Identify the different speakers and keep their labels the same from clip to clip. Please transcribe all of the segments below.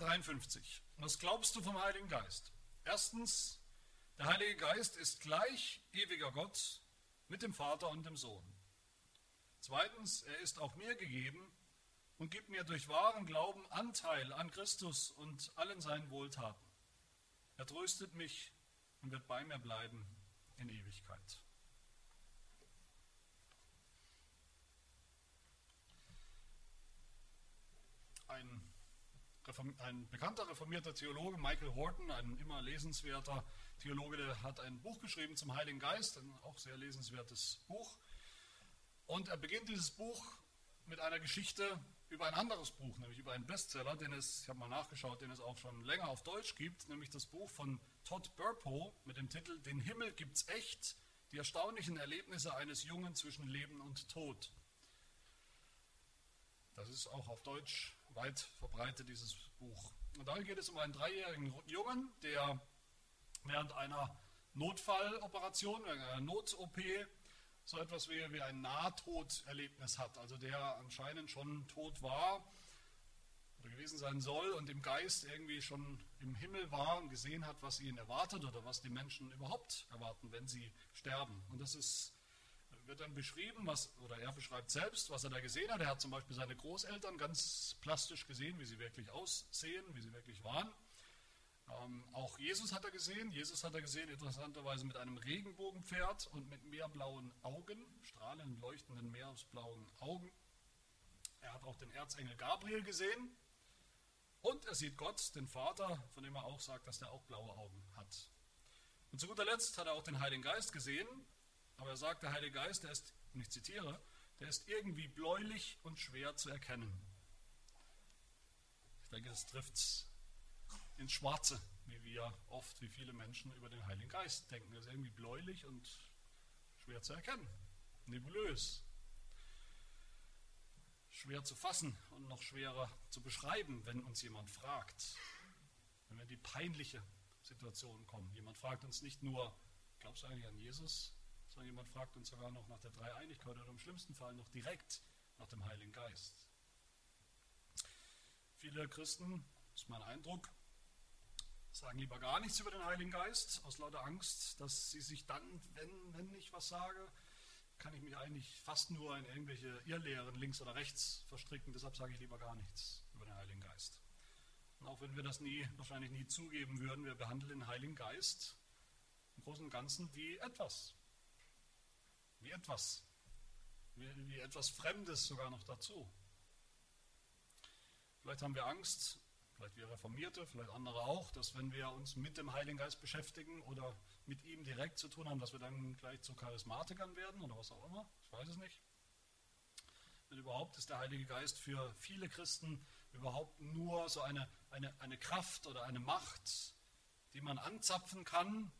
Speaker 1: 53. Was glaubst du vom Heiligen Geist? Erstens, der Heilige Geist ist gleich ewiger Gott mit dem Vater und dem Sohn. Zweitens, er ist auch mir gegeben und gibt mir durch wahren Glauben Anteil an Christus und allen seinen Wohltaten. Er tröstet mich und wird bei mir bleiben in Ewigkeit. Ein, ein, bekannter reformierter Theologe, Michael Horton, ein immer lesenswerter Theologe, der hat ein Buch geschrieben zum Heiligen Geist, ein auch sehr lesenswertes Buch. Und er beginnt dieses Buch mit einer Geschichte über ein anderes Buch, nämlich über einen Bestseller, den es, ich habe mal nachgeschaut, den es auch schon länger auf Deutsch gibt, nämlich das Buch von Todd Burpo mit dem Titel Den Himmel gibt's echt, die erstaunlichen Erlebnisse eines Jungen zwischen Leben und Tod. Das ist auch auf Deutsch weit verbreitet, dieses Buch. Und darin geht es um einen dreijährigen Jungen, der während einer Notfalloperation, einer Not-OP, so etwas wie, wie ein Nahtoderlebnis hat, also der anscheinend schon tot war oder gewesen sein soll und im Geist irgendwie schon im Himmel war und gesehen hat, was ihn erwartet oder was die Menschen überhaupt erwarten, wenn sie sterben. Und das ist, wird dann beschrieben, was, oder er beschreibt selbst, was er da gesehen hat. Er hat zum Beispiel seine Großeltern ganz plastisch gesehen, wie sie wirklich aussehen, wie sie wirklich waren. Ähm, auch Jesus hat er gesehen. Jesus hat er gesehen, interessanterweise mit einem Regenbogenpferd und mit meerblauen Augen, strahlend leuchtenden meeresblauen Augen. Er hat auch den Erzengel Gabriel gesehen. Und er sieht Gott, den Vater, von dem er auch sagt, dass er auch blaue Augen hat. Und zu guter Letzt hat er auch den Heiligen Geist gesehen. Aber er sagt, der Heilige Geist, der ist, und ich zitiere, der ist irgendwie bläulich und schwer zu erkennen. Ich denke, das trifft es ins Schwarze, wie wir oft, wie viele Menschen über den Heiligen Geist denken. Er ist irgendwie bläulich und schwer zu erkennen, nebulös, schwer zu fassen und noch schwerer zu beschreiben, wenn uns jemand fragt. Wenn wir in die peinliche Situation kommen. Jemand fragt uns nicht nur, glaubst du eigentlich an Jesus, sondern jemand fragt uns sogar noch nach der Dreieinigkeit oder im schlimmsten Fall noch direkt nach dem Heiligen Geist. Viele Christen, das ist mein Eindruck, sagen lieber gar nichts über den Heiligen Geist, aus lauter Angst, dass sie sich dann, wenn, wenn ich was sage, kann ich mich eigentlich fast nur in irgendwelche Irrlehren links oder rechts verstricken. Deshalb sage ich lieber gar nichts über den Heiligen Geist. Und auch wenn wir das nie, wahrscheinlich nie zugeben würden, wir behandeln den Heiligen Geist im Großen und Ganzen wie etwas. Wie etwas. Wie, wie etwas Fremdes sogar noch dazu. Vielleicht haben wir Angst, vielleicht wir Reformierte, vielleicht andere auch, dass wenn wir uns mit dem Heiligen Geist beschäftigen oder mit ihm direkt zu tun haben, dass wir dann gleich zu Charismatikern werden oder was auch immer. Ich weiß es nicht. Denn überhaupt ist der Heilige Geist für viele Christen überhaupt nur so eine, eine, eine Kraft oder eine Macht, die man anzapfen kann,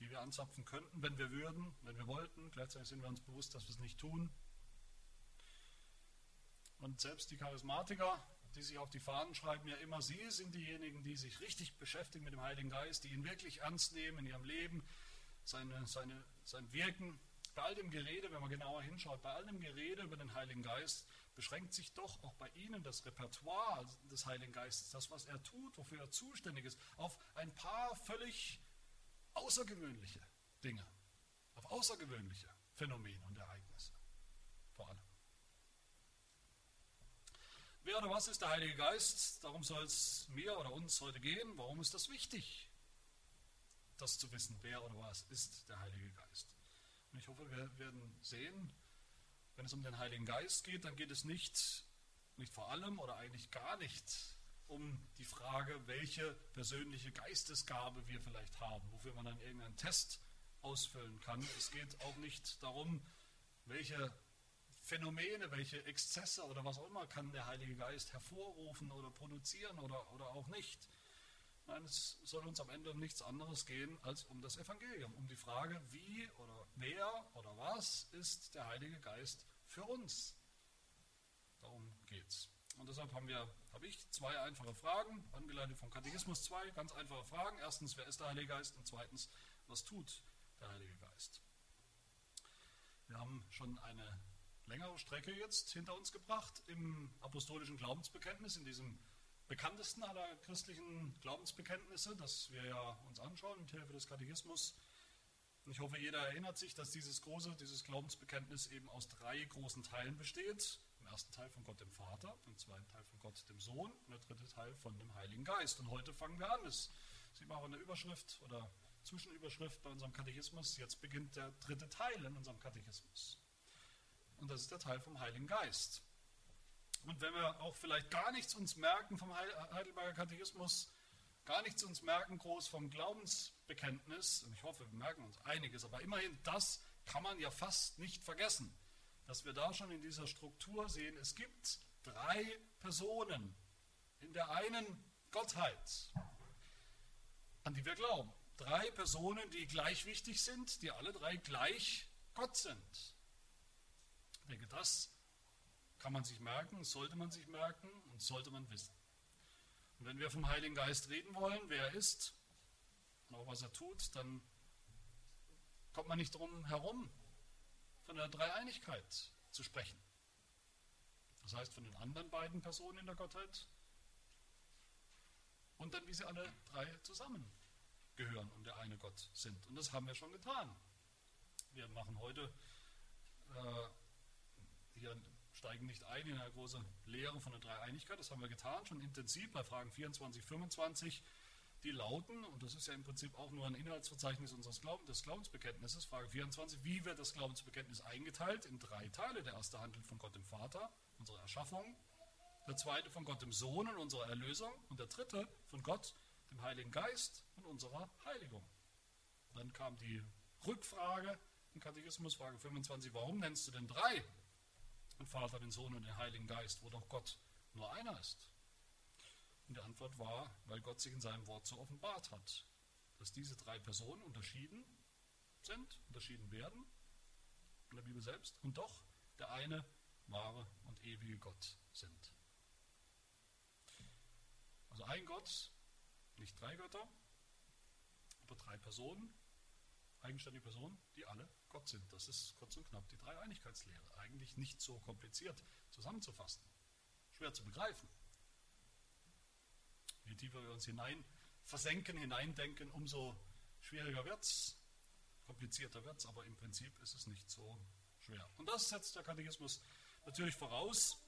Speaker 1: die wir anzapfen könnten, wenn wir würden, wenn wir wollten. Gleichzeitig sind wir uns bewusst, dass wir es nicht tun. Und selbst die Charismatiker die sich auf die Fahnen schreiben, ja immer sie sind diejenigen, die sich richtig beschäftigen mit dem Heiligen Geist, die ihn wirklich ernst nehmen in ihrem Leben, seine, seine, sein Wirken. Bei all dem Gerede, wenn man genauer hinschaut, bei all dem Gerede über den Heiligen Geist beschränkt sich doch auch bei ihnen das Repertoire des Heiligen Geistes, das, was er tut, wofür er zuständig ist, auf ein paar völlig außergewöhnliche Dinge, auf außergewöhnliche Phänomene und Ereignisse vor allem. Wer oder was ist der Heilige Geist? Darum soll es mir oder uns heute gehen. Warum ist das wichtig, das zu wissen? Wer oder was ist der Heilige Geist? Und ich hoffe, wir werden sehen, wenn es um den Heiligen Geist geht, dann geht es nicht, nicht vor allem oder eigentlich gar nicht um die Frage, welche persönliche Geistesgabe wir vielleicht haben, wofür man dann irgendeinen Test ausfüllen kann. Es geht auch nicht darum, welche Phänomene, welche Exzesse oder was auch immer kann der Heilige Geist hervorrufen oder produzieren oder, oder auch nicht. Nein, es soll uns am Ende um nichts anderes gehen als um das Evangelium, um die Frage, wie oder wer oder was ist der Heilige Geist für uns. Darum geht's. Und deshalb haben wir, habe ich zwei einfache Fragen, angeleitet vom Katechismus zwei ganz einfache Fragen. Erstens, wer ist der Heilige Geist? Und zweitens, was tut der Heilige Geist? Wir haben schon eine längere Strecke jetzt hinter uns gebracht im apostolischen Glaubensbekenntnis, in diesem bekanntesten aller christlichen Glaubensbekenntnisse, das wir ja uns anschauen mit Hilfe des Katechismus. Und ich hoffe, jeder erinnert sich, dass dieses große, dieses Glaubensbekenntnis eben aus drei großen Teilen besteht. Ersten Teil von Gott dem Vater, im zweiten Teil von Gott dem Sohn und der dritte Teil von dem Heiligen Geist. Und heute fangen wir an. Das sieht man auch in der Überschrift oder Zwischenüberschrift bei unserem Katechismus. Jetzt beginnt der dritte Teil in unserem Katechismus. Und das ist der Teil vom Heiligen Geist. Und wenn wir auch vielleicht gar nichts uns merken vom Heidelberger Katechismus, gar nichts uns merken groß vom Glaubensbekenntnis, und ich hoffe, wir merken uns einiges, aber immerhin das kann man ja fast nicht vergessen, dass wir da schon in dieser Struktur sehen, es gibt drei Personen in der einen Gottheit, an die wir glauben. Drei Personen, die gleich wichtig sind, die alle drei gleich Gott sind. Ich denke, das kann man sich merken, sollte man sich merken und sollte man wissen. Und wenn wir vom Heiligen Geist reden wollen, wer er ist und auch was er tut, dann kommt man nicht drum herum, von der Dreieinigkeit zu sprechen. Das heißt, von den anderen beiden Personen in der Gottheit und dann, wie sie alle drei zusammengehören und der eine Gott sind. Und das haben wir schon getan. Wir machen heute äh, hier steigen nicht ein in eine große Lehre von der Dreieinigkeit. Das haben wir getan, schon intensiv bei Fragen 24, 25. Die lauten, und das ist ja im Prinzip auch nur ein Inhaltsverzeichnis unseres Glaubens, des Glaubensbekenntnisses, Frage 24, wie wird das Glaubensbekenntnis eingeteilt? In drei Teile. Der erste handelt von Gott dem Vater, unserer Erschaffung. Der zweite von Gott dem Sohn und unserer Erlösung. Und der dritte von Gott, dem Heiligen Geist und unserer Heiligung. Dann kam die Rückfrage im Katechismus, Frage 25, warum nennst du denn drei? den Vater, den Sohn und den Heiligen Geist, wo doch Gott nur einer ist? Und die Antwort war, weil Gott sich in seinem Wort so offenbart hat, dass diese drei Personen unterschieden sind, unterschieden werden in der Bibel selbst und doch der eine wahre und ewige Gott sind. Also ein Gott, nicht drei Götter, aber drei Personen, eigenständige Personen, die alle Gott sind. Das ist kurz und knapp die Dreieinigkeitslehre. Eigentlich nicht so kompliziert zusammenzufassen, schwer zu begreifen. Je tiefer wir uns hinein versenken, hineindenken, umso schwieriger wird es, komplizierter wird es, aber im Prinzip ist es nicht so schwer. Und das setzt der Katechismus natürlich voraus.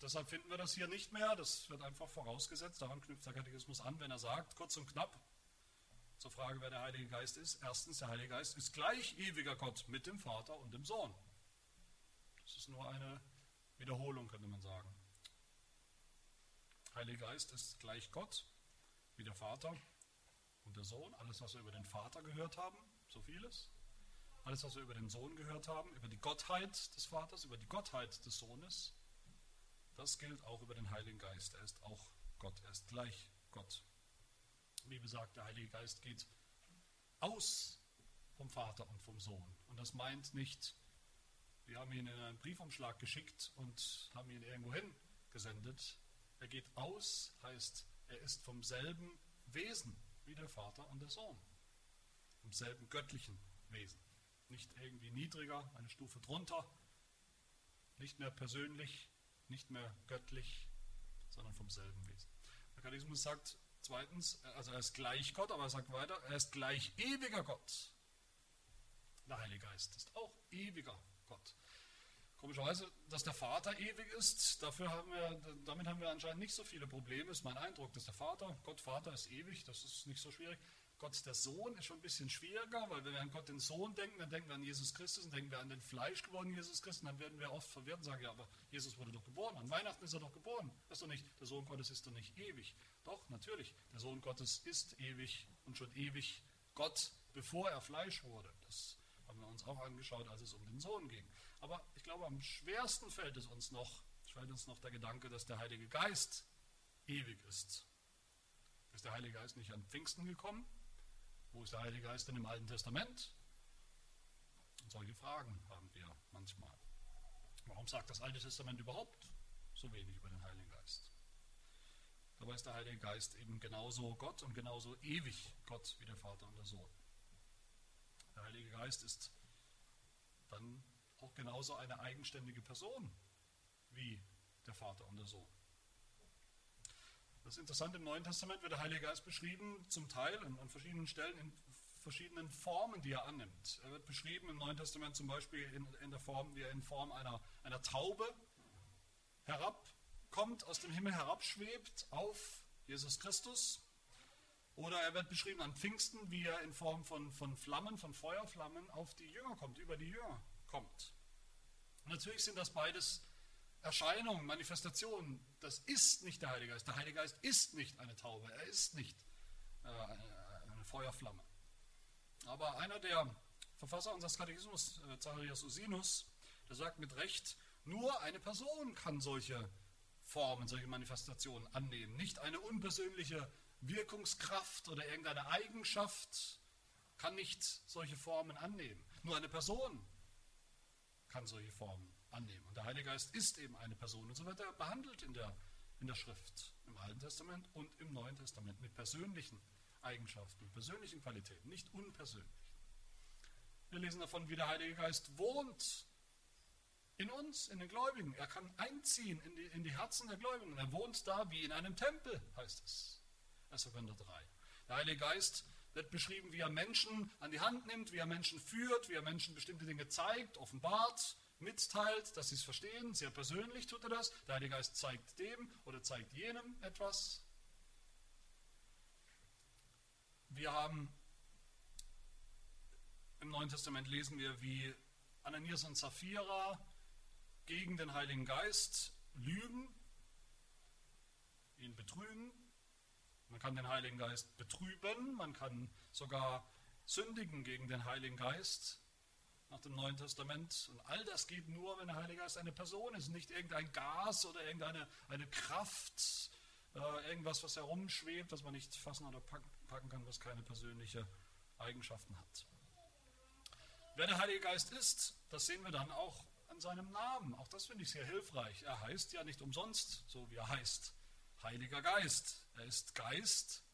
Speaker 1: Deshalb finden wir das hier nicht mehr. Das wird einfach vorausgesetzt. Daran knüpft der Katechismus an, wenn er sagt, kurz und knapp, zur Frage, wer der Heilige Geist ist. Erstens, der Heilige Geist ist gleich ewiger Gott mit dem Vater und dem Sohn. Das ist nur eine Wiederholung, könnte man sagen. Der Heilige Geist ist gleich Gott wie der Vater und der Sohn. Alles, was wir über den Vater gehört haben, so vieles. Alles, was wir über den Sohn gehört haben, über die Gottheit des Vaters, über die Gottheit des Sohnes, das gilt auch über den Heiligen Geist. Er ist auch Gott, er ist gleich Gott. Wie gesagt, der Heilige Geist geht aus vom Vater und vom Sohn. Und das meint nicht, wir haben ihn in einen Briefumschlag geschickt und haben ihn irgendwo hin gesendet. Er geht aus, heißt, er ist vom selben Wesen wie der Vater und der Sohn. Vom selben göttlichen Wesen. Nicht irgendwie niedriger, eine Stufe drunter, nicht mehr persönlich, nicht mehr göttlich, sondern vom selben Wesen. Der Katechismus sagt, Zweitens, also er ist gleich Gott, aber er sagt weiter, er ist gleich ewiger Gott. Der Heilige Geist ist auch ewiger Gott. Komischerweise, dass der Vater ewig ist, dafür haben wir, damit haben wir anscheinend nicht so viele Probleme, ist mein Eindruck, dass der Vater, Gott Vater ist ewig, das ist nicht so schwierig. Gott der Sohn ist schon ein bisschen schwieriger, weil wenn wir an Gott den Sohn denken, dann denken wir an Jesus Christus und denken wir an den Fleisch gewordenen Jesus Christus, dann werden wir oft verwirrt und sagen, ja, aber Jesus wurde doch geboren, an Weihnachten ist er doch geboren. Das ist doch nicht, der Sohn Gottes ist doch nicht ewig. Doch, natürlich, der Sohn Gottes ist ewig und schon ewig Gott, bevor er Fleisch wurde. Das haben wir uns auch angeschaut, als es um den Sohn ging. Aber ich glaube, am schwersten fällt es uns noch, fällt uns noch der Gedanke, dass der Heilige Geist ewig ist. Ist der Heilige Geist nicht an Pfingsten gekommen? Wo ist der Heilige Geist denn im Alten Testament? Und solche Fragen haben wir manchmal. Warum sagt das Alte Testament überhaupt so wenig über den Heiligen Geist? Dabei ist der Heilige Geist eben genauso Gott und genauso ewig Gott wie der Vater und der Sohn. Der Heilige Geist ist dann auch genauso eine eigenständige Person wie der Vater und der Sohn. Das ist interessant, im Neuen Testament wird der Heilige Geist beschrieben, zum Teil an, verschiedenen Stellen in verschiedenen Formen, die er annimmt. Er wird beschrieben im Neuen Testament zum Beispiel in, in der Form, wie er in Form einer, einer Taube herabkommt, aus dem Himmel herabschwebt auf Jesus Christus. Oder er wird beschrieben an Pfingsten, wie er in Form von, von Flammen, von Feuerflammen auf die Jünger kommt, über die Jünger kommt. natürlich sind das beides Erscheinungen, Manifestationen. Das ist nicht der Heilige Geist. Der Heilige Geist ist nicht eine Taube. Er ist nicht äh, eine Feuerflamme. Aber einer der Verfasser unseres Katechismus, äh, Zacharias Usinus, der sagt mit Recht, nur eine Person kann solche Formen, solche Manifestationen annehmen. Nicht eine unpersönliche Wirkungskraft oder irgendeine Eigenschaft kann nicht solche Formen annehmen. Nur eine Person kann solche Formen annehmen. Und der Heilige Geist ist eben eine Person. Und so wird er behandelt in der, in der Schrift, im Alten Testament und im Neuen Testament mit persönlichen Eigenschaften, persönlichen Qualitäten, nicht unpersönlich. Wir lesen davon, wie der Heilige Geist wohnt in uns, in den Gläubigen. Er kann einziehen in die, in die Herzen der Gläubigen. Er wohnt da wie in einem Tempel, heißt es. 1. Korinther 3. Der Heilige Geist wird beschrieben, wie er Menschen an die Hand nimmt, wie er Menschen führt, wie er Menschen bestimmte Dinge zeigt, offenbart, mitteilt, dass sie es verstehen. Sehr persönlich tut er das. Der Heilige Geist zeigt dem oder zeigt jenem etwas. Wir haben im Neuen Testament lesen wir, wie Ananias und Sapphira gegen den Heiligen Geist lügen, ihn betrügen. Man kann den Heiligen Geist betrüben, man kann sogar sündigen gegen den Heiligen Geist nach dem Neuen Testament. Und all das geht nur, wenn der Heilige Geist eine Person ist, nicht irgendein Gas oder irgendeine eine Kraft, äh, irgendwas, was herumschwebt, das man nicht fassen oder packen kann, was keine persönliche Eigenschaften hat. Wer der Heilige Geist ist, das sehen wir dann auch an seinem Namen. Auch das finde ich sehr hilfreich. Er heißt ja nicht umsonst, so wie er heißt, Heiliger Geist. Er ist Geist,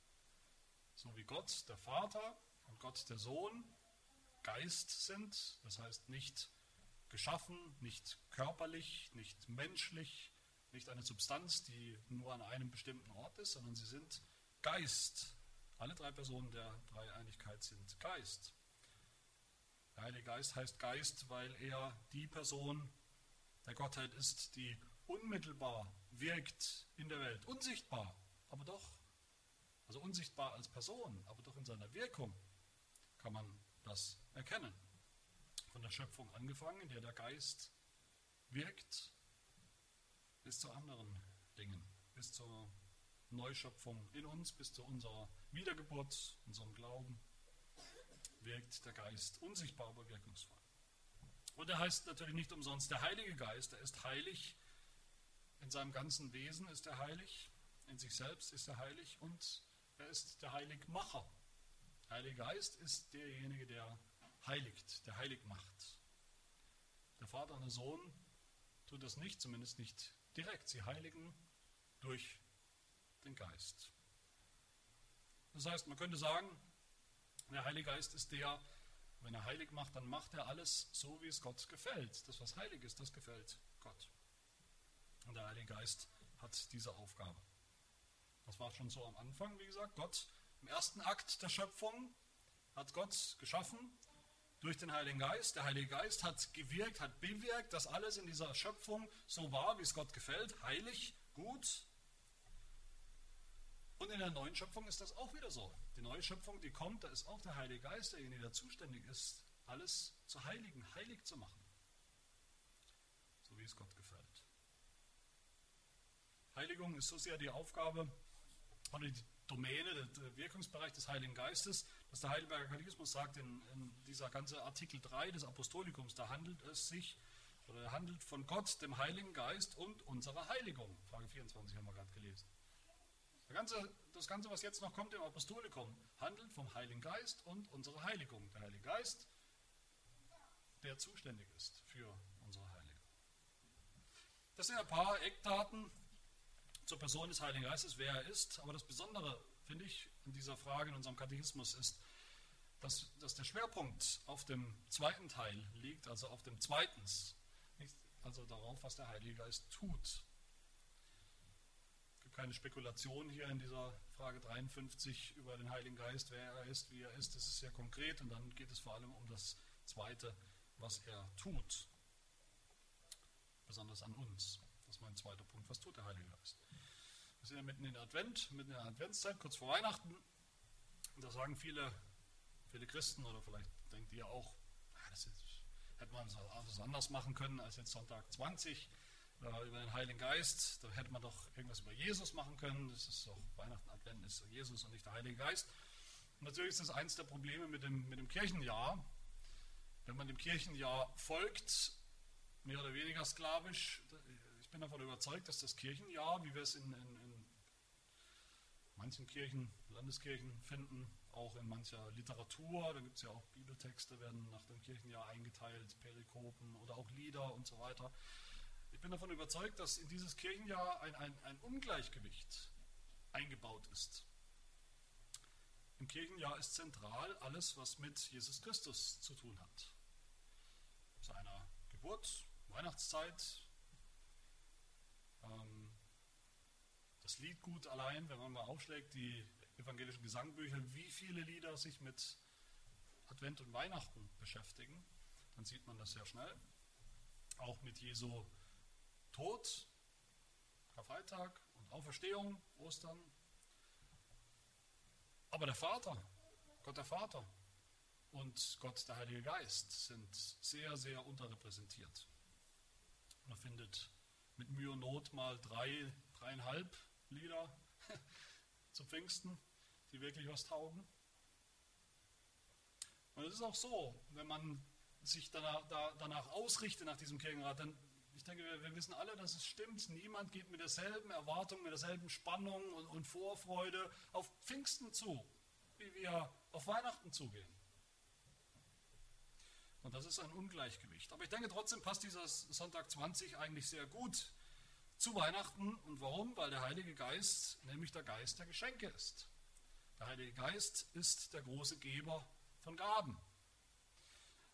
Speaker 1: so wie Gott der Vater und Gott der Sohn Geist sind. Das heißt nicht geschaffen, nicht körperlich, nicht menschlich, nicht eine Substanz, die nur an einem bestimmten Ort ist, sondern sie sind Geist. Alle drei Personen der Dreieinigkeit sind Geist. Der Heilige Geist heißt Geist, weil er die Person der Gottheit ist, die unmittelbar wirkt in der Welt. Unsichtbar, aber doch. Also unsichtbar als Person, aber doch in seiner Wirkung kann man das erkennen. Von der Schöpfung angefangen, in der der Geist wirkt, bis zu anderen Dingen, bis zur Neuschöpfung in uns, bis zu unserer Wiedergeburt, unserem Glauben wirkt der Geist unsichtbar, aber wirkungsvoll. Und er heißt natürlich nicht umsonst der Heilige Geist, er ist heilig, in seinem ganzen Wesen ist er heilig, in sich selbst ist er heilig und er ist der Heiligmacher. Der Heilige Geist ist derjenige, der heiligt, der heilig macht. Der Vater und der Sohn tun das nicht, zumindest nicht direkt. Sie heiligen durch den Geist. Das heißt, man könnte sagen, der Heilige Geist ist der, wenn er heilig macht, dann macht er alles so, wie es Gott gefällt. Das, was heilig ist, das gefällt Gott. Und der Heilige Geist hat diese Aufgabe. Das war schon so am Anfang, wie gesagt. Gott im ersten Akt der Schöpfung hat Gott geschaffen durch den Heiligen Geist. Der Heilige Geist hat gewirkt, hat bewirkt, dass alles in dieser Schöpfung so war, wie es Gott gefällt, heilig, gut. Und in der neuen Schöpfung ist das auch wieder so. Die neue Schöpfung, die kommt, da ist auch der Heilige Geist derjenige, der zuständig ist, alles zu heiligen, heilig zu machen. So wie es Gott gefällt. Heiligung ist so sehr die Aufgabe oder die Domäne, der Wirkungsbereich des Heiligen Geistes, dass der Heidelberger Katechismus sagt, in, in dieser ganze Artikel 3 des Apostolikums, da handelt es sich oder handelt von Gott, dem Heiligen Geist und unserer Heiligung. Frage 24 haben wir gerade gelesen. Ganze, das Ganze, was jetzt noch kommt im Apostolikum, handelt vom Heiligen Geist und unserer Heiligung. Der Heilige Geist, der zuständig ist für unsere Heiligung. Das sind ein paar Eckdaten zur Person des Heiligen Geistes, wer er ist. Aber das Besondere, finde ich, in dieser Frage in unserem Katechismus ist, dass, dass der Schwerpunkt auf dem zweiten Teil liegt, also auf dem Zweitens, nicht, also darauf, was der Heilige Geist tut keine Spekulation hier in dieser Frage 53 über den Heiligen Geist, wer er ist, wie er ist. Das ist sehr konkret und dann geht es vor allem um das Zweite, was er tut. Besonders an uns. Das ist mein zweiter Punkt. Was tut der Heilige Geist? Wir sind ja mitten in Advent, mitten in der Adventszeit, kurz vor Weihnachten. Und da sagen viele, viele Christen, oder vielleicht denkt ihr auch, das ist, hätte man es anders machen können als jetzt Sonntag 20 äh, über den Heiligen Geist. Da hätte man doch irgendwas über Jesus machen können. Das ist doch Weihnachten, Advent ist Jesus und nicht der Heilige Geist. Und natürlich ist das eines der Probleme mit dem, mit dem Kirchenjahr. Wenn man dem Kirchenjahr folgt, mehr oder weniger sklavisch, ich bin davon überzeugt, dass das Kirchenjahr, wie wir es in, in manchen Kirchen, Landeskirchen finden, auch in mancher Literatur, da gibt es ja auch Bibeltexte, werden nach dem Kirchenjahr eingeteilt, Perikopen oder auch Lieder und so weiter. Ich bin davon überzeugt, dass in dieses Kirchenjahr ein, ein, ein Ungleichgewicht eingebaut ist. Im Kirchenjahr ist zentral alles, was mit Jesus Christus zu tun hat. Seiner Geburt, Weihnachtszeit, ähm, das Liedgut allein, wenn man mal aufschlägt, die evangelischen Gesangbücher, wie viele Lieder sich mit Advent und Weihnachten beschäftigen, dann sieht man das sehr schnell. Auch mit Jesu Tod, Karfreitag und Auferstehung, Ostern. Aber der Vater, Gott der Vater und Gott der Heilige Geist sind sehr, sehr unterrepräsentiert. Man findet mit Mühe und Not mal drei, dreieinhalb Lieder zu Pfingsten, die wirklich was taugen. Und es ist auch so, wenn man sich danach, danach ausrichtet nach diesem Kirchenrat, dann ich denke, wir, wir, wissen alle, dass es stimmt. Niemand geht mit derselben Erwartung, mit derselben Spannung und, und Vorfreude auf Pfingsten zu, wie wir auf Weihnachten zugehen. Und das ist ein Ungleichgewicht. Aber ich denke trotzdem passt dieser Sonntag 20 eigentlich sehr gut zu Weihnachten. Und warum? Weil der Heilige Geist nämlich der Geist der Geschenke ist. Der Heilige Geist ist der große Geber von Gaben.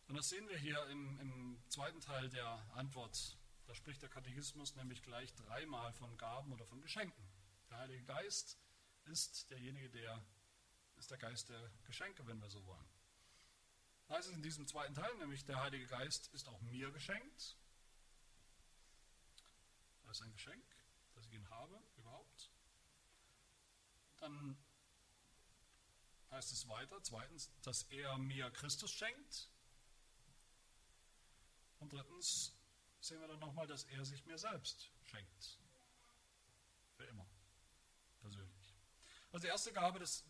Speaker 1: Und das sehen wir hier im, im zweiten Teil der Antwort da spricht der Katechismus nämlich gleich dreimal von Gaben oder von Geschenken. Der Heilige Geist ist derjenige, der ist der Geist der Geschenke, wenn wir so wollen. Da heißt es in diesem zweiten Teil, nämlich der Heilige Geist ist auch mir geschenkt. Ist ein Geschenk, das ich ihn habe, überhaupt. Dann heißt es weiter, zweitens, dass er mir Christus schenkt. Und drittens, sehen wir dann nochmal, dass er sich mir selbst schenkt. Für immer. Persönlich. Also die erste Gabe des,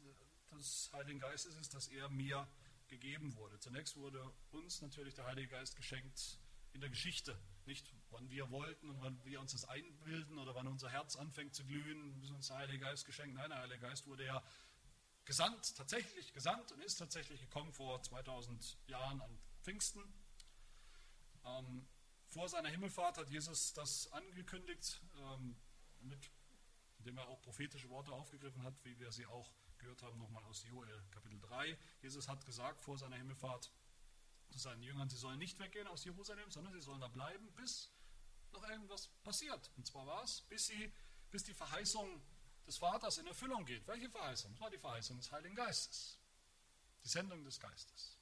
Speaker 1: des Heiligen Geistes ist, dass er mir gegeben wurde. Zunächst wurde uns natürlich der Heilige Geist geschenkt in der Geschichte. Nicht, wann wir wollten und wann wir uns das einbilden oder wann unser Herz anfängt zu glühen, ist uns der Heilige Geist geschenkt. Nein, der Heilige Geist wurde ja gesandt, tatsächlich gesandt und ist tatsächlich gekommen vor 2000 Jahren an Pfingsten. Ähm, vor seiner Himmelfahrt hat Jesus das angekündigt, ähm, mit, indem er auch prophetische Worte aufgegriffen hat, wie wir sie auch gehört haben, nochmal aus Joel Kapitel 3. Jesus hat gesagt vor seiner Himmelfahrt zu seinen Jüngern, sie sollen nicht weggehen aus Jerusalem, sondern sie sollen da bleiben, bis noch irgendwas passiert. Und zwar was? Bis, sie, bis die Verheißung des Vaters in Erfüllung geht. Welche Verheißung? Das war die Verheißung des Heiligen Geistes. Die Sendung des Geistes.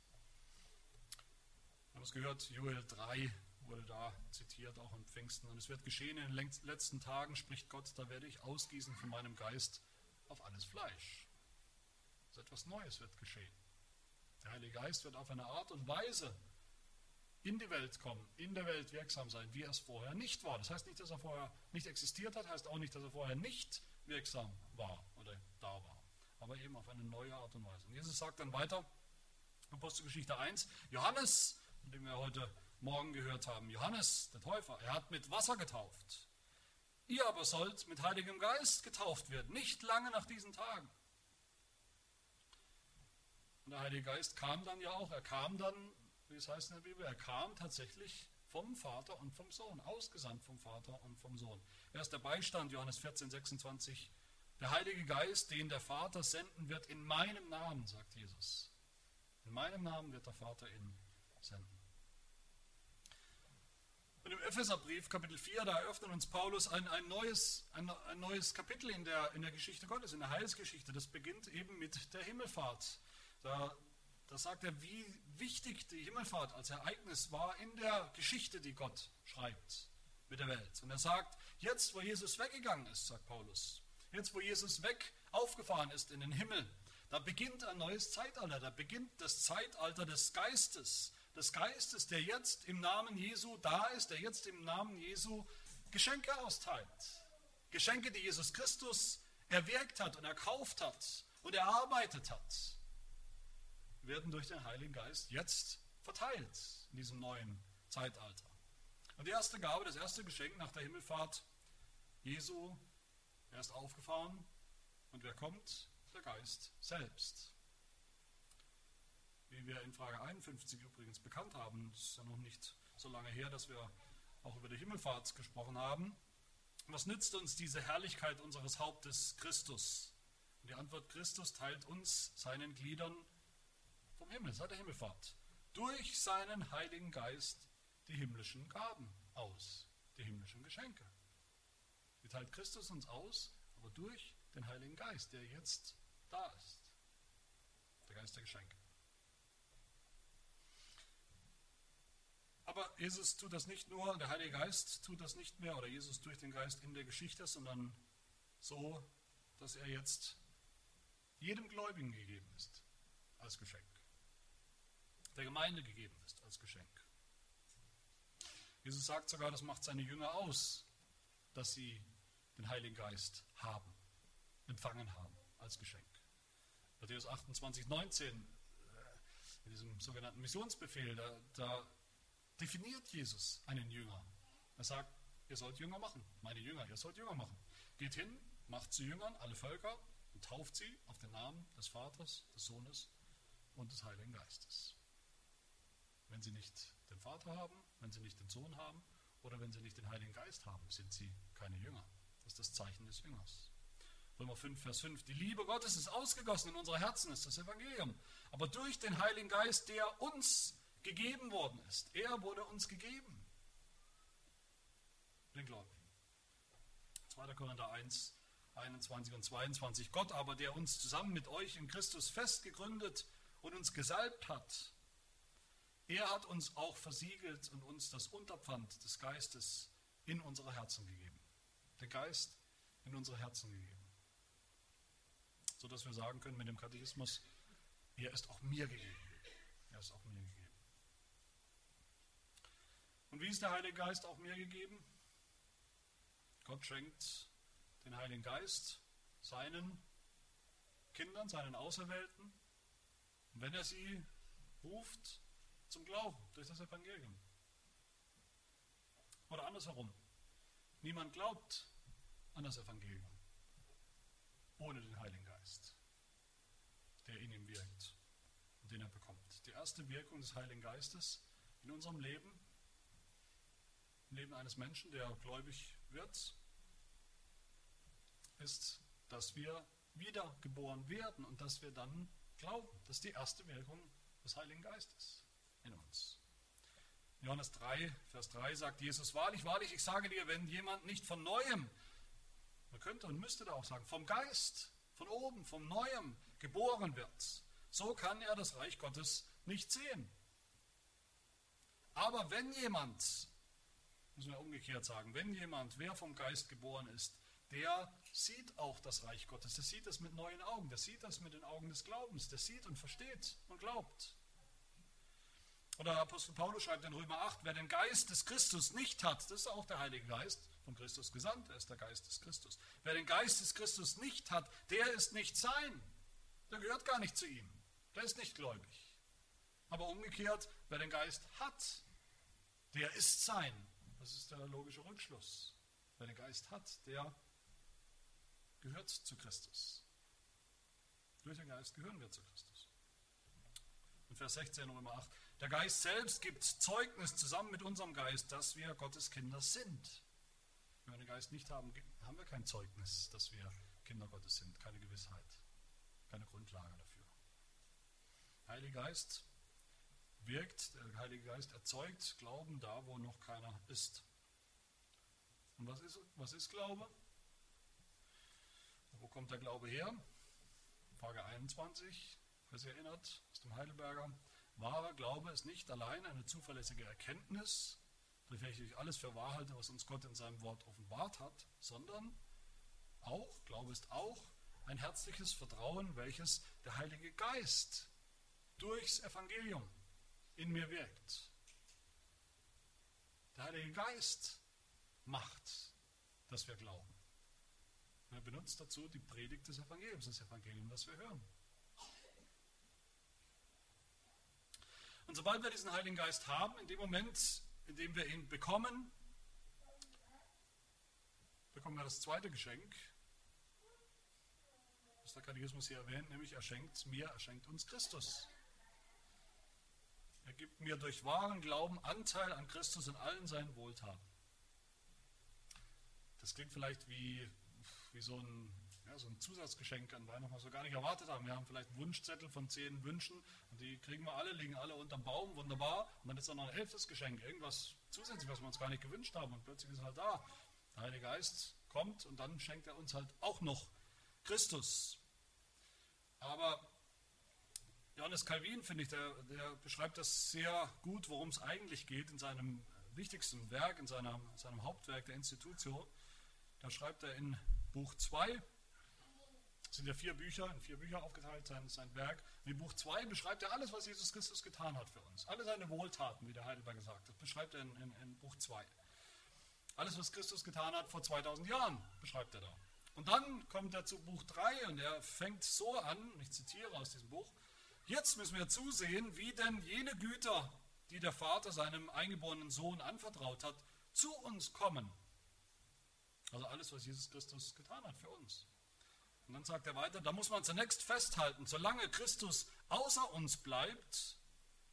Speaker 1: Wir haben es gehört, Joel 3, wurde da zitiert, auch im Pfingsten. Und es wird geschehen in den letzten Tagen, spricht Gott, da werde ich ausgießen von meinem Geist auf alles Fleisch. Also etwas Neues wird geschehen. Der Heilige Geist wird auf eine Art und Weise in die Welt kommen, in der Welt wirksam sein, wie er es vorher nicht war. Das heißt nicht, dass er vorher nicht existiert hat, heißt auch nicht, dass er vorher nicht wirksam war oder da war. Aber eben auf eine neue Art und Weise. Und Jesus sagt dann weiter, Apostelgeschichte 1, Johannes, von dem wir heute Morgen gehört haben. Johannes, der Täufer, er hat mit Wasser getauft. Ihr aber sollt mit Heiligem Geist getauft werden, nicht lange nach diesen Tagen. Der Heilige Geist kam dann ja auch, er kam dann, wie es heißt in der Bibel, er kam tatsächlich vom Vater und vom Sohn, ausgesandt vom Vater und vom Sohn. Er ist der Beistand, Johannes 14, 26. Der Heilige Geist, den der Vater senden wird, in meinem Namen, sagt Jesus. In meinem Namen wird der Vater ihn senden. Und im Epheserbrief, Kapitel 4, da eröffnet uns Paulus ein, ein, neues, ein, ein neues Kapitel in der, in der Geschichte Gottes, in der Heilsgeschichte. Das beginnt eben mit der Himmelfahrt. Da, da sagt er, wie wichtig die Himmelfahrt als Ereignis war in der Geschichte, die Gott schreibt mit der Welt. Und er sagt, jetzt wo Jesus weggegangen ist, sagt Paulus, jetzt wo Jesus weg aufgefahren ist in den Himmel, da beginnt ein neues Zeitalter, da beginnt das Zeitalter des Geistes, des Geistes, der jetzt im Namen Jesu da ist, der jetzt im Namen Jesu Geschenke austeilt. Geschenke, die Jesus Christus erwirkt hat und erkauft hat und erarbeitet hat, werden durch den Heiligen Geist jetzt verteilt in diesem neuen Zeitalter. Und die erste Gabe, das erste Geschenk nach der Himmelfahrt Jesu, er ist aufgefahren und wer kommt? Der Geist selbst wie wir in Frage 51 übrigens bekannt haben. Es ist ja noch nicht so lange her, dass wir auch über die Himmelfahrt gesprochen haben. Was nützt uns diese Herrlichkeit unseres Hauptes Christus? Und die Antwort, Christus teilt uns, seinen Gliedern, Himmel, seit der Himmelfahrt, durch seinen Heiligen Geist die himmlischen Gaben aus, die himmlischen Geschenke. Die teilt Christus uns aus, aber durch den Heiligen Geist, der jetzt da ist. Der Geist der Geschenke. Aber Jesus tut das nicht nur, der Heilige Geist tut das nicht mehr, oder Jesus durch den Geist in der Geschichte, sondern so, dass er jetzt jedem Gläubigen gegeben ist als Geschenk. Der Gemeinde gegeben ist als Geschenk. Jesus sagt sogar, das macht seine Jünger aus, dass sie den Heiligen Geist haben, empfangen haben als Geschenk. Matthäus 28, 19, äh, in diesem sogenannten Missionsbefehl, da, da definiert Jesus einen Jünger. Er sagt, ihr sollt Jünger machen, meine Jünger, ihr sollt Jünger machen. Geht hin, macht zu Jüngern alle Völker und tauft sie auf den Namen des Vaters, des Sohnes und des Heiligen Geistes. Wenn sie nicht den Vater haben, wenn sie nicht den Sohn haben oder wenn sie nicht den Heiligen Geist haben, sind sie keine Jünger. Das ist das Zeichen des Jüngers. Römer 5, Vers 5. Die Liebe Gottes ist ausgegossen in unsere Herzen, ist das Evangelium. Aber durch den Heiligen Geist, der uns gegeben worden ist. Er wurde uns gegeben. Den Glauben. 2. Korinther 1, 21 und 22. Gott aber, der uns zusammen mit euch in Christus festgegründet und uns gesalbt hat, er hat uns auch versiegelt und uns das Unterpfand des Geistes in unsere Herzen gegeben. Der Geist in unsere Herzen gegeben. Sodass wir sagen können mit dem Katechismus, er ist auch mir gegeben. Er ist auch mir gegeben. Und wie ist der Heilige Geist auch mir gegeben? Gott schenkt den Heiligen Geist seinen Kindern, seinen Auserwählten, wenn er sie ruft zum Glauben durch das Evangelium. Oder andersherum. Niemand glaubt an das Evangelium ohne den Heiligen Geist, der in ihm wirkt und den er bekommt. Die erste Wirkung des Heiligen Geistes in unserem Leben im Leben eines Menschen, der gläubig wird, ist, dass wir wiedergeboren werden und dass wir dann glauben. Das ist die erste Wirkung des Heiligen Geistes in uns. Johannes 3, Vers 3 sagt Jesus, wahrlich, wahrlich, ich sage dir, wenn jemand nicht von neuem, man könnte und müsste da auch sagen, vom Geist, von oben, vom Neuem geboren wird, so kann er das Reich Gottes nicht sehen. Aber wenn jemand muss man umgekehrt sagen, wenn jemand, wer vom Geist geboren ist, der sieht auch das Reich Gottes, der sieht das mit neuen Augen, der sieht das mit den Augen des Glaubens, der sieht und versteht und glaubt. Oder Apostel Paulus schreibt in Römer 8, wer den Geist des Christus nicht hat, das ist auch der Heilige Geist, von Christus gesandt, er ist der Geist des Christus. Wer den Geist des Christus nicht hat, der ist nicht sein, der gehört gar nicht zu ihm, der ist nicht gläubig. Aber umgekehrt, wer den Geist hat, der ist sein, das ist der logische Rückschluss. Wer den Geist hat, der gehört zu Christus. Durch den Geist gehören wir zu Christus. In Vers 16 Römer 8. Der Geist selbst gibt Zeugnis zusammen mit unserem Geist, dass wir Gottes Kinder sind. Wenn wir den Geist nicht haben, haben wir kein Zeugnis, dass wir Kinder Gottes sind, keine Gewissheit, keine Grundlage dafür. Heiliger Geist wirkt, der Heilige Geist erzeugt Glauben da, wo noch keiner ist. Und was ist, was ist Glaube? Wo kommt der Glaube her? Frage 21, wer sich erinnert, aus dem Heidelberger. Wahrer Glaube ist nicht allein eine zuverlässige Erkenntnis, durch welche ich alles für wahr halte, was uns Gott in seinem Wort offenbart hat, sondern auch, Glaube ist auch ein herzliches Vertrauen, welches der Heilige Geist durchs Evangelium in mir wirkt. Der Heilige Geist macht, dass wir glauben. Er benutzt dazu die Predigt des Evangeliums, das Evangelium, das wir hören. Und sobald wir diesen Heiligen Geist haben, in dem Moment, in dem wir ihn bekommen, bekommen wir das zweite Geschenk, was der Katechismus hier erwähnt, nämlich er schenkt mir, er schenkt uns Christus. Er gibt mir durch wahren Glauben Anteil an Christus in allen seinen Wohltaten. Das klingt vielleicht wie, wie so, ein, ja, so ein Zusatzgeschenk an Weihnachten, was wir gar nicht erwartet haben. Wir haben vielleicht einen Wunschzettel von zehn Wünschen und die kriegen wir alle, liegen alle unterm Baum, wunderbar. Und dann ist da noch ein elftes Geschenk, irgendwas zusätzlich, was wir uns gar nicht gewünscht haben. Und plötzlich ist er halt da. Der Heilige Geist kommt und dann schenkt er uns halt auch noch Christus. Aber Johannes Calvin, finde ich, der, der, beschreibt das sehr gut, worum es eigentlich geht in seinem wichtigsten Werk, in seiner, seinem Hauptwerk der Institutio. Da schreibt er in Buch 2, das sind ja vier Bücher, in vier Bücher aufgeteilt, sein, sein Werk. In Buch 2 beschreibt er alles, was Jesus Christus getan hat für uns. Alle seine Wohltaten, wie der Heidelberg gesagt hat, beschreibt er in, in, in Buch 2. Alles, was Christus getan hat vor 2000 Jahren, beschreibt er da. Und dann kommt er zu Buch 3 und er fängt so an, ich zitiere aus diesem Buch, Jetzt müssen wir zusehen, wie denn jene Güter, die der Vater seinem eingeborenen Sohn anvertraut hat, zu uns kommen. Also alles, was Jesus Christus getan hat für uns. Und dann sagt er weiter, da muss man zunächst festhalten, solange Christus außer uns bleibt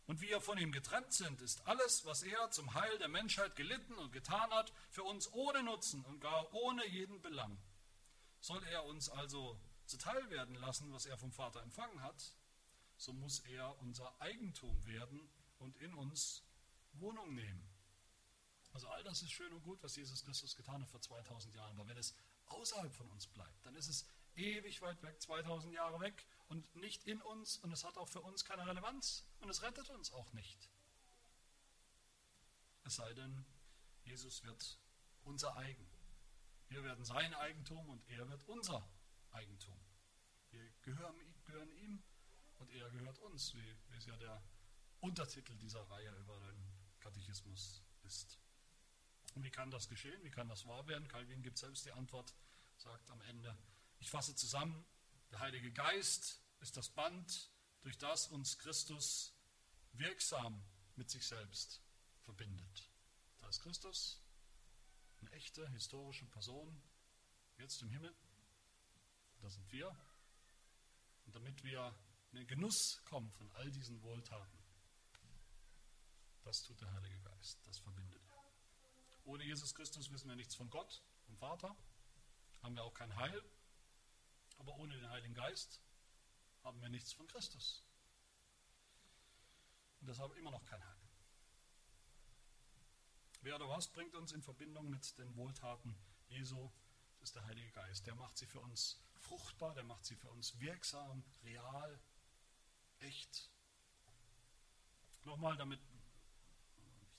Speaker 1: und wir von ihm getrennt sind, ist alles, was er zum Heil der Menschheit gelitten und getan hat, für uns ohne Nutzen und gar ohne jeden Belang. Soll er uns also zuteil werden lassen, was er vom Vater empfangen hat, so muss er unser Eigentum werden und in uns Wohnung nehmen. Also all das ist schön und gut, was Jesus Christus getan hat vor 2000 Jahren. Aber wenn es außerhalb von uns bleibt, dann ist es ewig weit weg, 2000 Jahre weg und nicht in uns und es hat auch für uns keine Relevanz und es rettet uns auch nicht. Es sei denn, Jesus wird unser eigen. Wir werden sein Eigentum und er wird unser Eigentum. Wir gehören, gehören ihm und er gehört uns, wie, wie es ja der Untertitel dieser Reihe über den Katechismus ist. Und wie kann das geschehen? Wie kann das wahr werden? Calvin gibt selbst die Antwort, sagt am Ende, ich fasse zusammen, der Heilige Geist ist das Band, durch das uns Christus wirksam mit sich selbst verbindet. Da ist Christus, eine echte historische Person, jetzt im Himmel. Da sind wir. Und damit wir in den Genuss kommen von all diesen Wohltaten. Das tut der Heilige Geist, das verbindet er. Ohne Jesus Christus wissen wir nichts von Gott, vom Vater, haben wir auch kein Heil, aber ohne den Heiligen Geist haben wir nichts von Christus. Und deshalb immer noch kein Heil. Wer oder was bringt uns in Verbindung mit den Wohltaten Jesu? Das ist der Heilige Geist. Der macht sie für uns fruchtbar, der macht sie für uns wirksam, real, echt. Nochmal, damit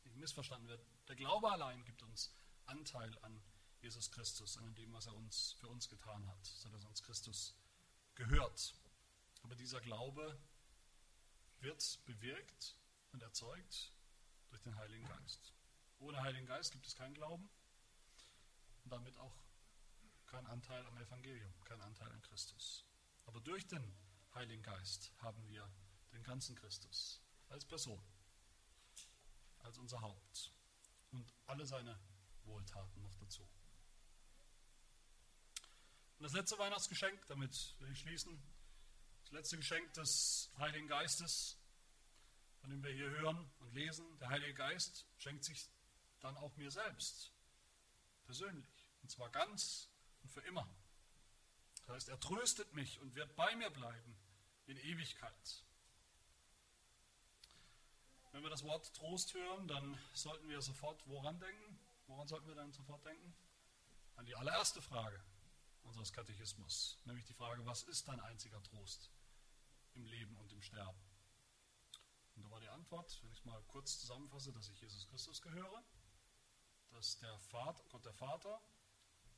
Speaker 1: nicht missverstanden wird, der Glaube allein gibt uns Anteil an Jesus Christus, an dem, was er uns für uns getan hat, sodass uns Christus gehört. Aber dieser Glaube wird bewirkt und erzeugt durch den Heiligen Geist. Ohne Heiligen Geist gibt es keinen Glauben und damit auch keinen Anteil am Evangelium, keinen Anteil an Christus. Aber durch den Heiligen Geist haben wir den ganzen Christus als Person, als unser Haupt und alle seine Wohltaten noch dazu. Und das letzte Weihnachtsgeschenk, damit will ich schließen, das letzte Geschenk des Heiligen Geistes, von dem wir hier hören und lesen, der Heilige Geist schenkt sich dann auch mir selbst, persönlich, und zwar ganz und für immer. Das heißt, er tröstet mich und wird bei mir bleiben in Ewigkeit. Wenn wir das Wort Trost hören, dann sollten wir sofort woran denken? Woran sollten wir dann sofort denken? An die allererste Frage unseres Katechismus, nämlich die Frage, was ist dein einziger Trost im Leben und im Sterben? Und da war die Antwort, wenn ich es mal kurz zusammenfasse, dass ich Jesus Christus gehöre, dass der Vater, Gott der Vater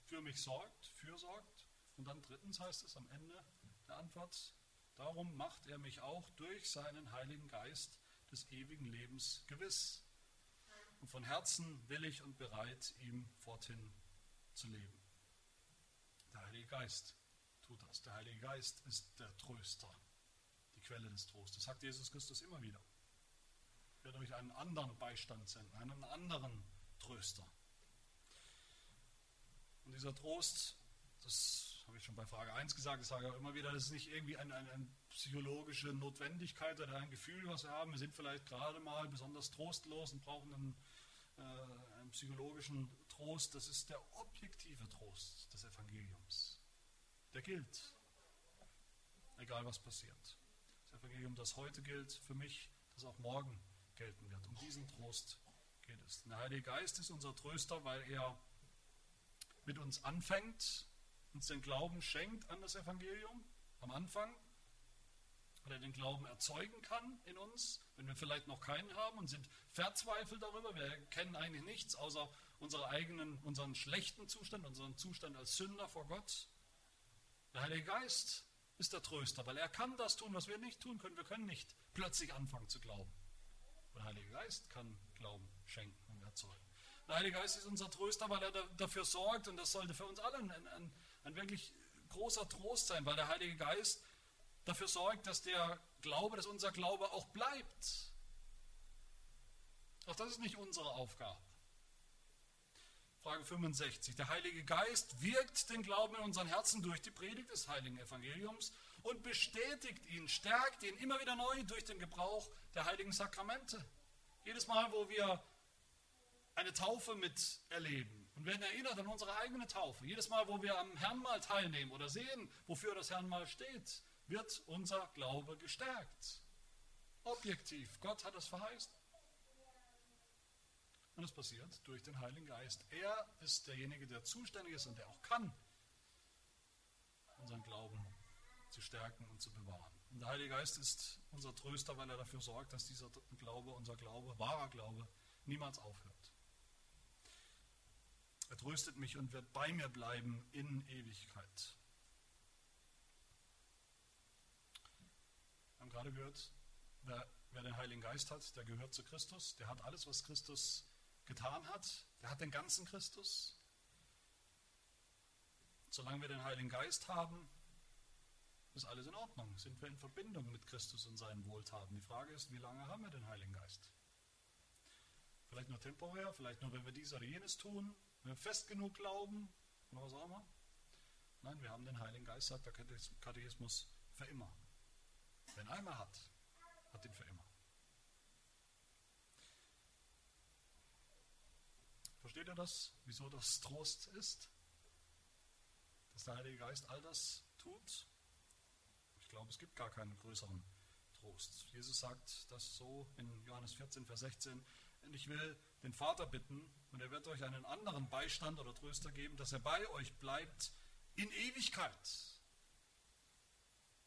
Speaker 1: für mich sorgt, fürsorgt. Und dann drittens heißt es am Ende der Antwort, darum macht er mich auch durch seinen Heiligen Geist des ewigen Lebens gewiss. Und von Herzen willig und bereit, ihm forthin zu leben. Geist tut das. Der Heilige Geist ist der Tröster, die Quelle des Trostes. Das sagt Jesus Christus immer wieder. Er wird euch einen anderen Beistand senden, einen anderen Tröster. Und dieser Trost, das habe ich schon bei Frage 1 gesagt, ich sage auch immer wieder, das ist nicht irgendwie eine, eine, eine psychologische Notwendigkeit oder ein Gefühl, was wir haben. Wir sind vielleicht gerade mal besonders trostlos und brauchen einen, äh, einen psychologischen Trost. Das ist der objektive Trost des Evangeliums. Der gilt, egal was passiert. Das Evangelium, das heute gilt, für mich, das auch morgen gelten wird. Um diesen Trost geht es. Der Heilige Geist ist unser Tröster, weil er mit uns anfängt, uns den Glauben schenkt an das Evangelium am Anfang, weil er den Glauben erzeugen kann in uns, wenn wir vielleicht noch keinen haben und sind verzweifelt darüber. Wir kennen eigentlich nichts außer unseren eigenen, unseren schlechten Zustand, unseren Zustand als Sünder vor Gott. Der Heilige Geist ist der Tröster, weil er kann das tun, was wir nicht tun können. Wir können nicht plötzlich anfangen zu glauben. Der Heilige Geist kann Glauben schenken und erzeugen. Der Heilige Geist ist unser Tröster, weil er dafür sorgt, und das sollte für uns alle ein, ein, ein wirklich großer Trost sein, weil der Heilige Geist dafür sorgt, dass der Glaube, dass unser Glaube auch bleibt. Auch das ist nicht unsere Aufgabe. Frage 65. Der Heilige Geist wirkt den Glauben in unseren Herzen durch die Predigt des Heiligen Evangeliums und bestätigt ihn, stärkt ihn immer wieder neu durch den Gebrauch der heiligen Sakramente. Jedes Mal, wo wir eine Taufe miterleben und werden erinnert an unsere eigene Taufe, jedes Mal, wo wir am Herrnmal teilnehmen oder sehen, wofür das Herrnmal steht, wird unser Glaube gestärkt. Objektiv. Gott hat es verheißen. Und es passiert durch den Heiligen Geist. Er ist derjenige, der zuständig ist und der auch kann, unseren Glauben zu stärken und zu bewahren. Und der Heilige Geist ist unser Tröster, weil er dafür sorgt, dass dieser Glaube, unser Glaube, wahrer Glaube, niemals aufhört. Er tröstet mich und wird bei mir bleiben in Ewigkeit. Wir haben gerade gehört, wer, wer den Heiligen Geist hat, der gehört zu Christus. Der hat alles, was Christus getan hat. Der hat den ganzen Christus. Solange wir den Heiligen Geist haben, ist alles in Ordnung. Sind wir in Verbindung mit Christus und seinem Wohltaten. Die Frage ist, wie lange haben wir den Heiligen Geist? Vielleicht nur temporär, vielleicht nur, wenn wir dies oder jenes tun, wenn wir fest genug glauben oder was auch immer. Nein, wir haben den Heiligen Geist, sagt der Katechismus, für immer. Wenn einmal hat, hat ihn für immer. Versteht ihr das? Wieso das Trost ist? Dass der Heilige Geist all das tut? Ich glaube, es gibt gar keinen größeren Trost. Jesus sagt das so in Johannes 14, Vers 16. Ich will den Vater bitten und er wird euch einen anderen Beistand oder Tröster geben, dass er bei euch bleibt in Ewigkeit.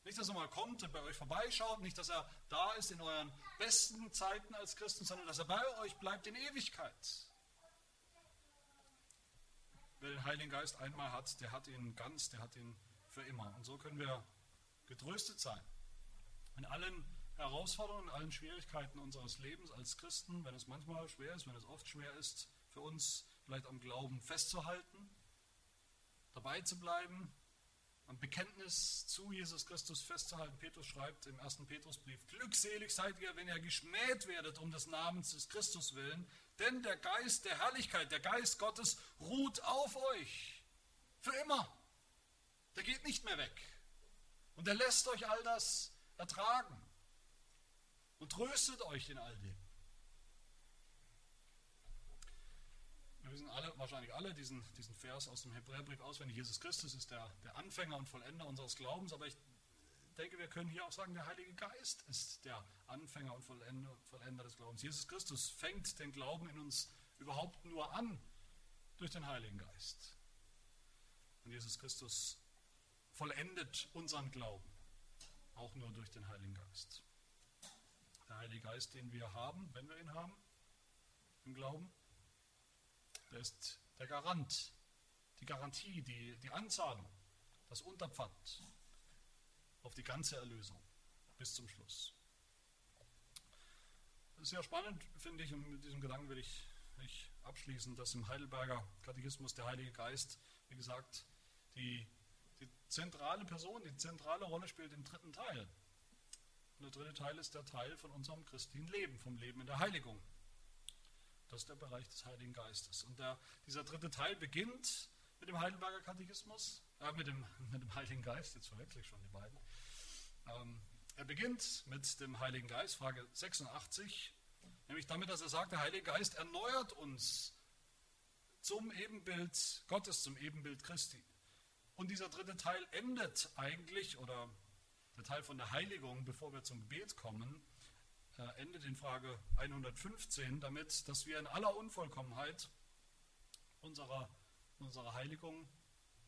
Speaker 1: Nicht, dass er mal kommt und bei euch vorbeischaut, nicht, dass er da ist in euren besten Zeiten als Christen, sondern dass er bei euch bleibt in Ewigkeit. Wer den Heiligen Geist einmal hat, der hat ihn ganz, der hat ihn für immer. Und so können wir getröstet sein. In allen Herausforderungen, in allen Schwierigkeiten unseres Lebens als Christen, wenn es manchmal schwer ist, wenn es oft schwer ist, für uns vielleicht am Glauben festzuhalten, dabei zu bleiben, am Bekenntnis zu Jesus Christus festzuhalten. Petrus schreibt im ersten Petrusbrief, glückselig seid ihr, wenn ihr geschmäht werdet um des Namens des Christus willen, denn der Geist der Herrlichkeit, der Geist Gottes ruht auf euch. Für immer. Der geht nicht mehr weg. Und er lässt euch all das ertragen und tröstet euch in all dem. Wir wissen alle, wahrscheinlich alle diesen, diesen Vers aus dem Hebräerbrief auswendig. Jesus Christus ist der, der Anfänger und Vollender unseres Glaubens, aber ich denke, wir können hier auch sagen, der Heilige Geist ist der Anfänger und Vollender des Glaubens. Jesus Christus fängt den Glauben in uns überhaupt nur an durch den Heiligen Geist. Und Jesus Christus vollendet unseren Glauben auch nur durch den Heiligen Geist. Der Heilige Geist, den wir haben, wenn wir ihn haben, im Glauben, der ist der Garant, die Garantie, die, die Anzahlung, das Unterpfand auf die ganze Erlösung bis zum Schluss. Sehr spannend, finde ich, und mit diesem Gedanken will ich, ich abschließen, dass im Heidelberger Katechismus der Heilige Geist, wie gesagt, die, die zentrale Person, die zentrale Rolle spielt im dritten Teil. Und der dritte Teil ist der Teil von unserem christlichen Leben, vom Leben in der Heiligung. Das ist der Bereich des Heiligen Geistes. Und der, dieser dritte Teil beginnt mit dem Heidelberger Katechismus, äh, mit, dem, mit dem Heiligen Geist, jetzt verwechsel ich schon die beiden. Ähm, er beginnt mit dem Heiligen Geist, Frage 86, nämlich damit, dass er sagt, der Heilige Geist erneuert uns zum Ebenbild Gottes, zum Ebenbild Christi. Und dieser dritte Teil endet eigentlich, oder der Teil von der Heiligung, bevor wir zum Gebet kommen, äh, endet in Frage 115 damit, dass wir in aller Unvollkommenheit unserer, unserer Heiligung,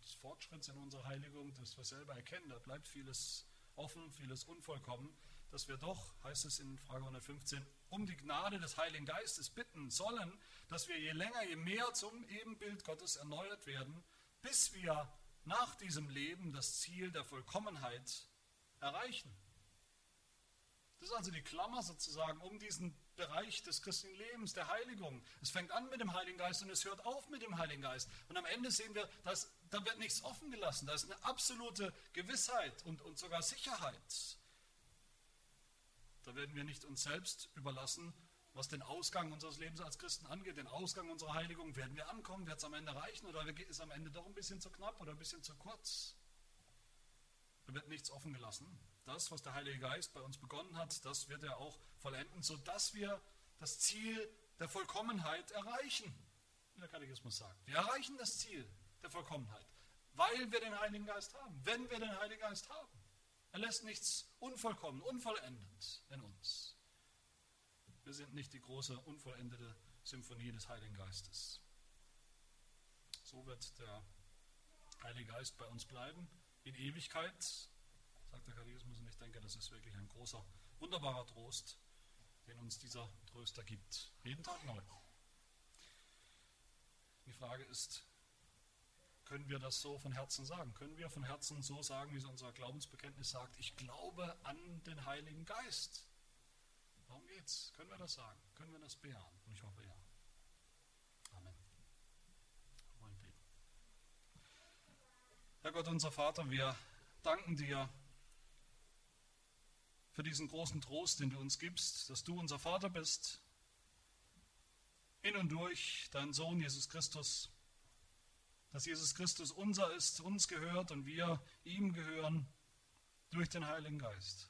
Speaker 1: des Fortschritts in unserer Heiligung, dass wir selber erkennen, da bleibt vieles offen, vieles unvollkommen, dass wir doch, heißt es in Frage 115, um die Gnade des Heiligen Geistes bitten sollen, dass wir je länger, je mehr zum Ebenbild Gottes erneuert werden, bis wir nach diesem Leben das Ziel der Vollkommenheit erreichen. Das ist also die Klammer sozusagen um diesen Bereich des christlichen Lebens, der Heiligung. Es fängt an mit dem Heiligen Geist und es hört auf mit dem Heiligen Geist. Und am Ende sehen wir, dass, da wird nichts offen gelassen. Da ist eine absolute Gewissheit und, und sogar Sicherheit. Da werden wir nicht uns selbst überlassen, was den Ausgang unseres Lebens als Christen angeht. Den Ausgang unserer Heiligung, werden wir ankommen, wird es am Ende reichen oder ist am Ende doch ein bisschen zu knapp oder ein bisschen zu kurz? Da wird nichts offen gelassen das, was der Heilige Geist bei uns begonnen hat, das wird er auch vollenden, sodass wir das Ziel der Vollkommenheit erreichen, wie der Katechismus sagt. Wir erreichen das Ziel der Vollkommenheit, weil wir den Heiligen Geist haben, wenn wir den Heiligen Geist haben. Er lässt nichts unvollkommen, unvollendet in uns. Wir sind nicht die große, unvollendete Symphonie des Heiligen Geistes. So wird der Heilige Geist bei uns bleiben in Ewigkeit sagt der Katechismus. Und ich denke, das ist wirklich ein großer, wunderbarer Trost, den uns dieser Tröster gibt. Jeden Tag neu. Die Frage ist, können wir das so von Herzen sagen? Können wir von Herzen so sagen, wie es unser Glaubensbekenntnis sagt, ich glaube an den Heiligen Geist? Warum geht's? Können wir das sagen? Können wir das bejahen? Und ich hoffe ja. Amen. Herr Gott, unser Vater, wir danken dir für diesen großen Trost, den du uns gibst, dass du unser Vater bist, in und durch deinen Sohn Jesus Christus, dass Jesus Christus unser ist, uns gehört und wir ihm gehören durch den Heiligen Geist.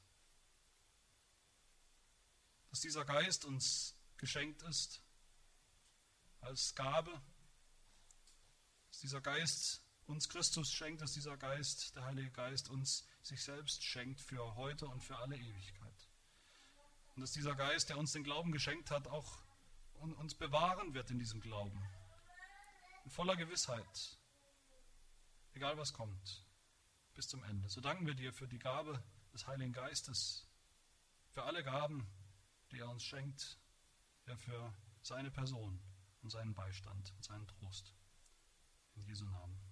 Speaker 1: Dass dieser Geist uns geschenkt ist als Gabe, dass dieser Geist uns Christus schenkt, dass dieser Geist, der Heilige Geist, uns sich selbst schenkt für heute und für alle Ewigkeit. Und dass dieser Geist, der uns den Glauben geschenkt hat, auch uns bewahren wird in diesem Glauben. In voller Gewissheit, egal was kommt, bis zum Ende. So danken wir dir für die Gabe des Heiligen Geistes, für alle Gaben, die er uns schenkt, ja für seine Person und seinen Beistand und seinen Trost. In Jesu Namen.